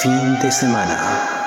fin de semana.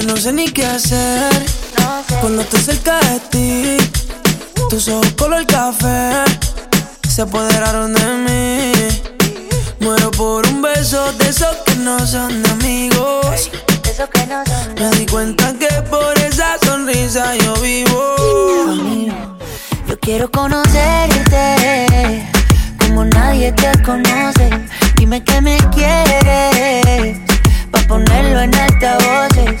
Yo no sé ni qué hacer no sé. cuando estoy cerca de ti. Tus ojos color café se apoderaron de mí. Muero por un beso de esos que no son amigos. Que no son Me di cuenta que por esa sonrisa yo vivo. Yo quiero conocerte como nadie te conoce. Dime que me quieres pa ponerlo en altavoces.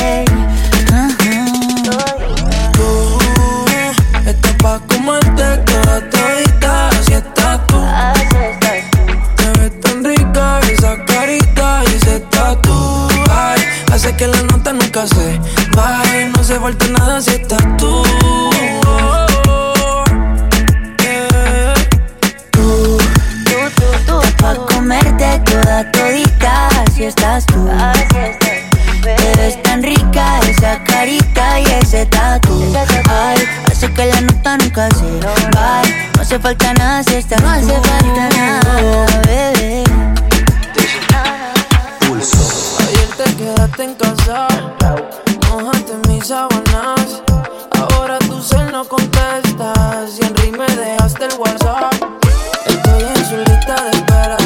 que la nota nunca se baje. No se vuelve nada si estás tú. Yeah. Tú, tú, tú. Pa' comerte toda todita, así estás tú. Así estás. Pero es tan rica esa carita y ese tatu. Ay, hace que la nota nunca se baje. No hace falta nada si estás No hace falta nada, bebé. besar. Mis sábanas. Ahora tu cel no contestas. Y en me dejaste el WhatsApp. Estoy en su lista de espera.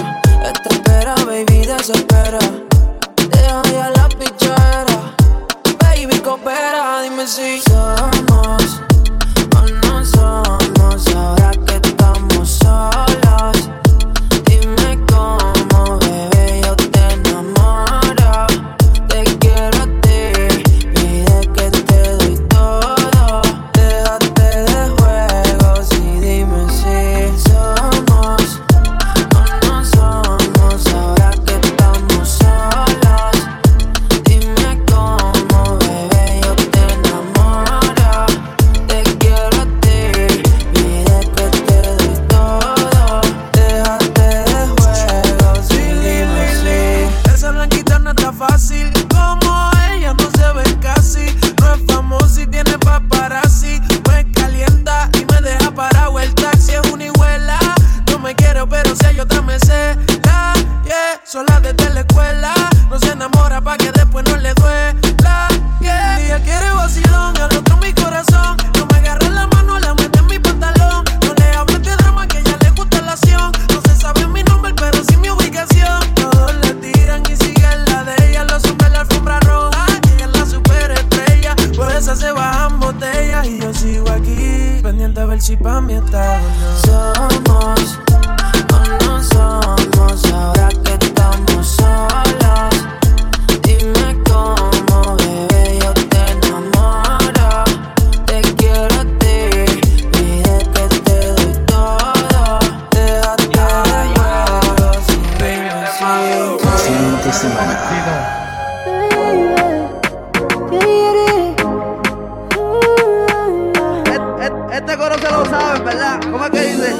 Este coro se lo saben, ¿verdad? ¿Cómo es que dice?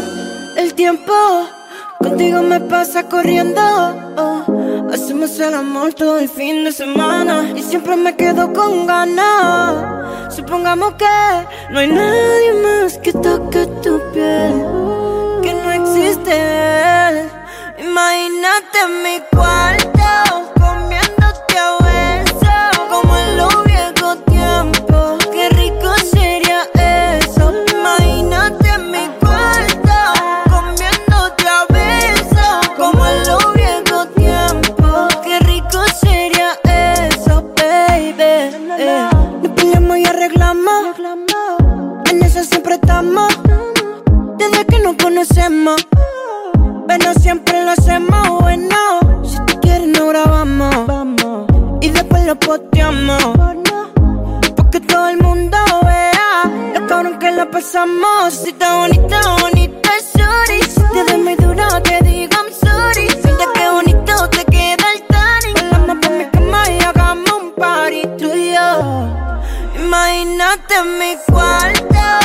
El tiempo contigo me pasa corriendo. Hacemos el amor todo el fin de semana. Y siempre me quedo con ganas. Supongamos que no hay nadie más que toque tu piel. Que no existe. él. Imagínate mi cuarto. No siempre lo hacemos bueno. Si te quieres, no grabamos. Vamos. Y después lo posteamos. Porque todo el mundo vea lo cabrón que lo pasamos. Si está bonita, bonita, sorry. Si te ves muy duro, te digo I'm sorry. Mira qué bonito te queda el tanning. Volamos por mi cama y hagamos un party tuyo. Imagínate mi cuarto.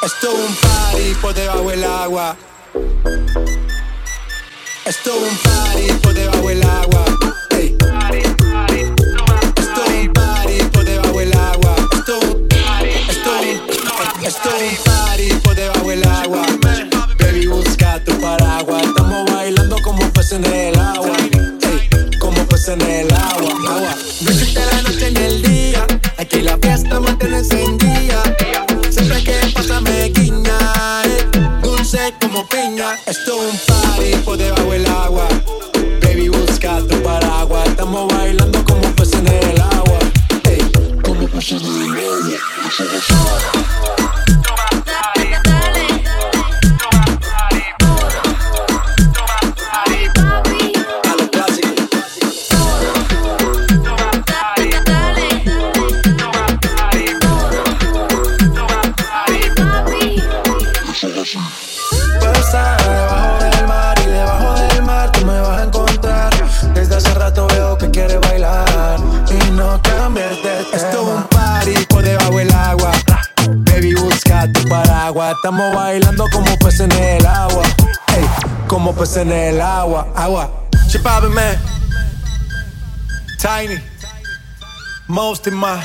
Esto es un party por debajo del agua. Esto es un party por debajo del agua. Hey. Party, party, no Esto es un party por debajo del agua. Esto es un party por debajo del agua. Baby, busca tu paraguas. Estamos bailando como peces en el agua. Hey. Como peces en el agua. agua. No existe la noche ni el día. Aquí la fiesta mantiene encendida. Esto es un party por debajo del agua. Baby, busca tu paraguas. Estamos bailando como peces en el agua. Ey, como peces en el agua. Estamos bailando como peces en el agua. Ey, como peces en el agua. Agua. Poppin', man. Tiny. Most in my.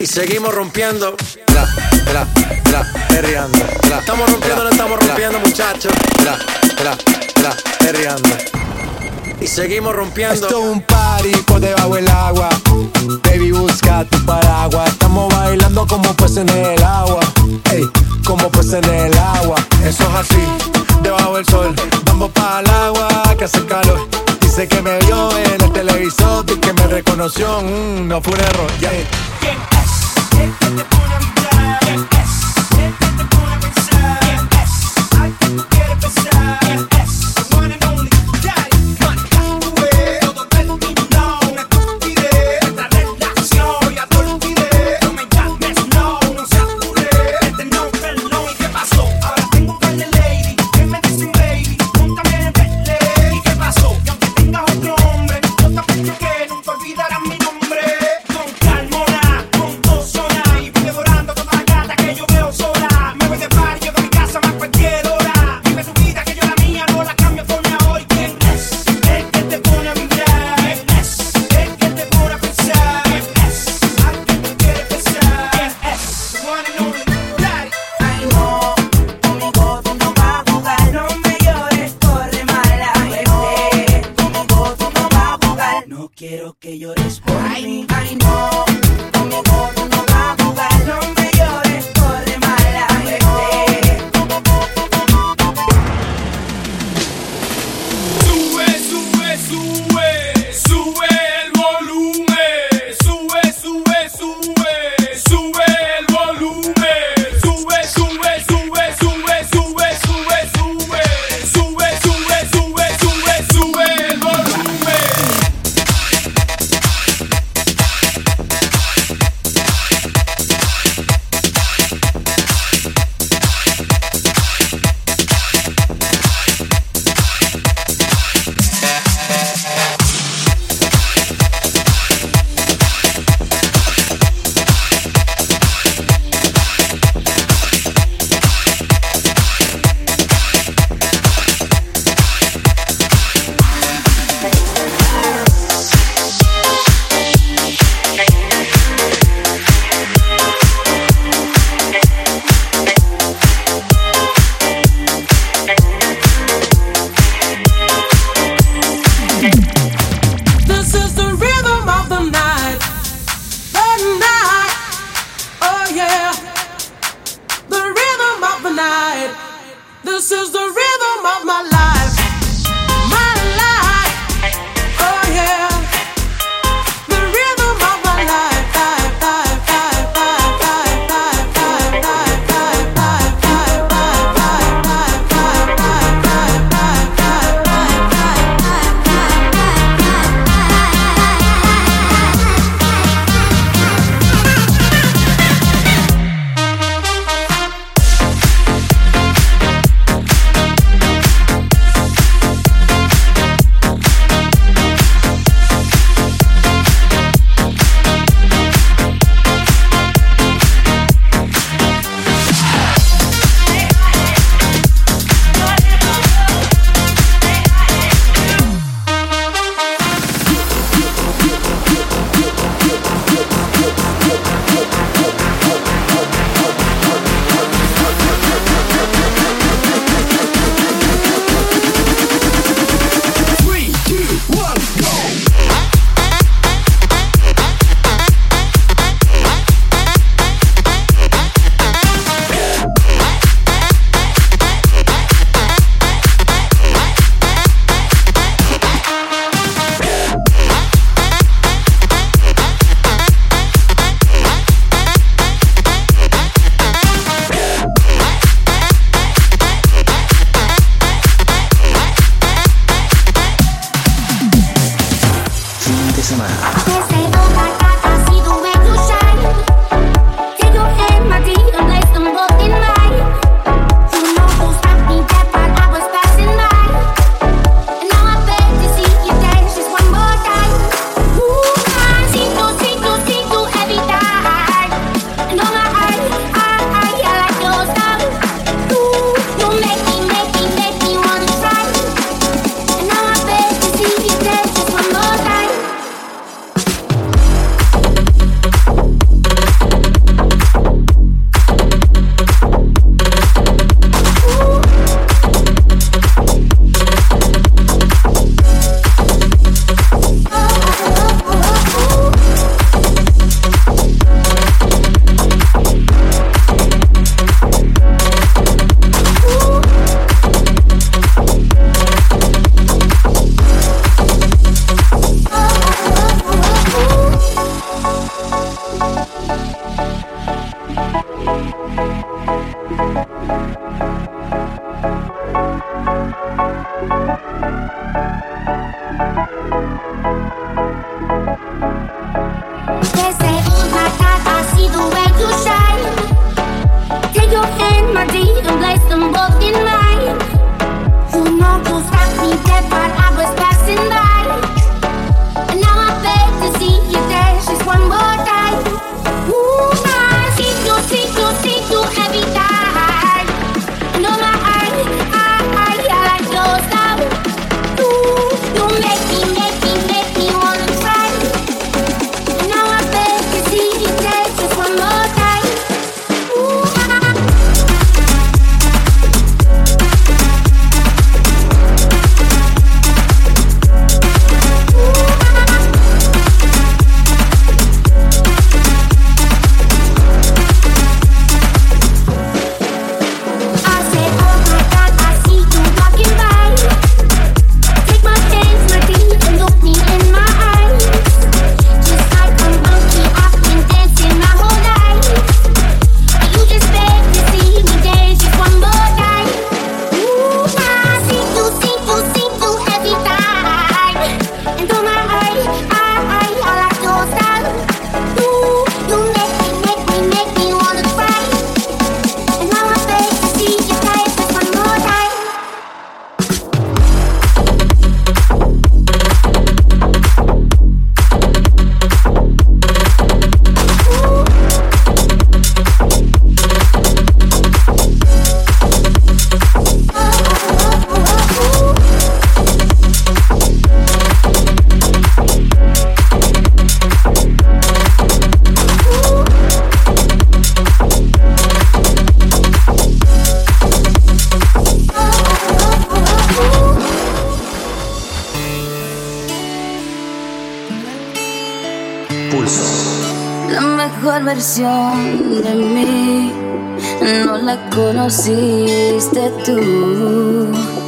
Y seguimos rompiendo. Tra, tra, tra, perreando. Tra, estamos rompiendo, no estamos rompiendo, muchachos. Tra, tra, tra, perreando. Y seguimos rompiendo. Esto es un party por debajo del agua. Baby, busca tu paraguas. Estamos bailando como peces en el agua. Ey, como peces en el agua. Eso es así, debajo del sol. Vamos para el agua que hace calor. Dice que me vio en el televisor y que me reconoció. Mm, no fue un error. Yeah.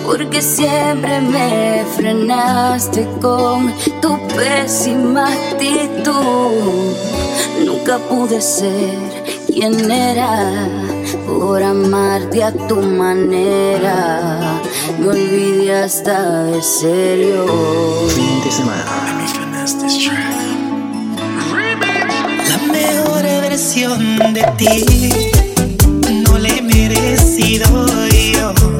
porque siempre me frenaste con tu pésima actitud. Nunca pude ser quien era por amarte a tu manera. Me olvidé hasta de serio. Fin de semana. La mejor versión de ti no le he merecido. You.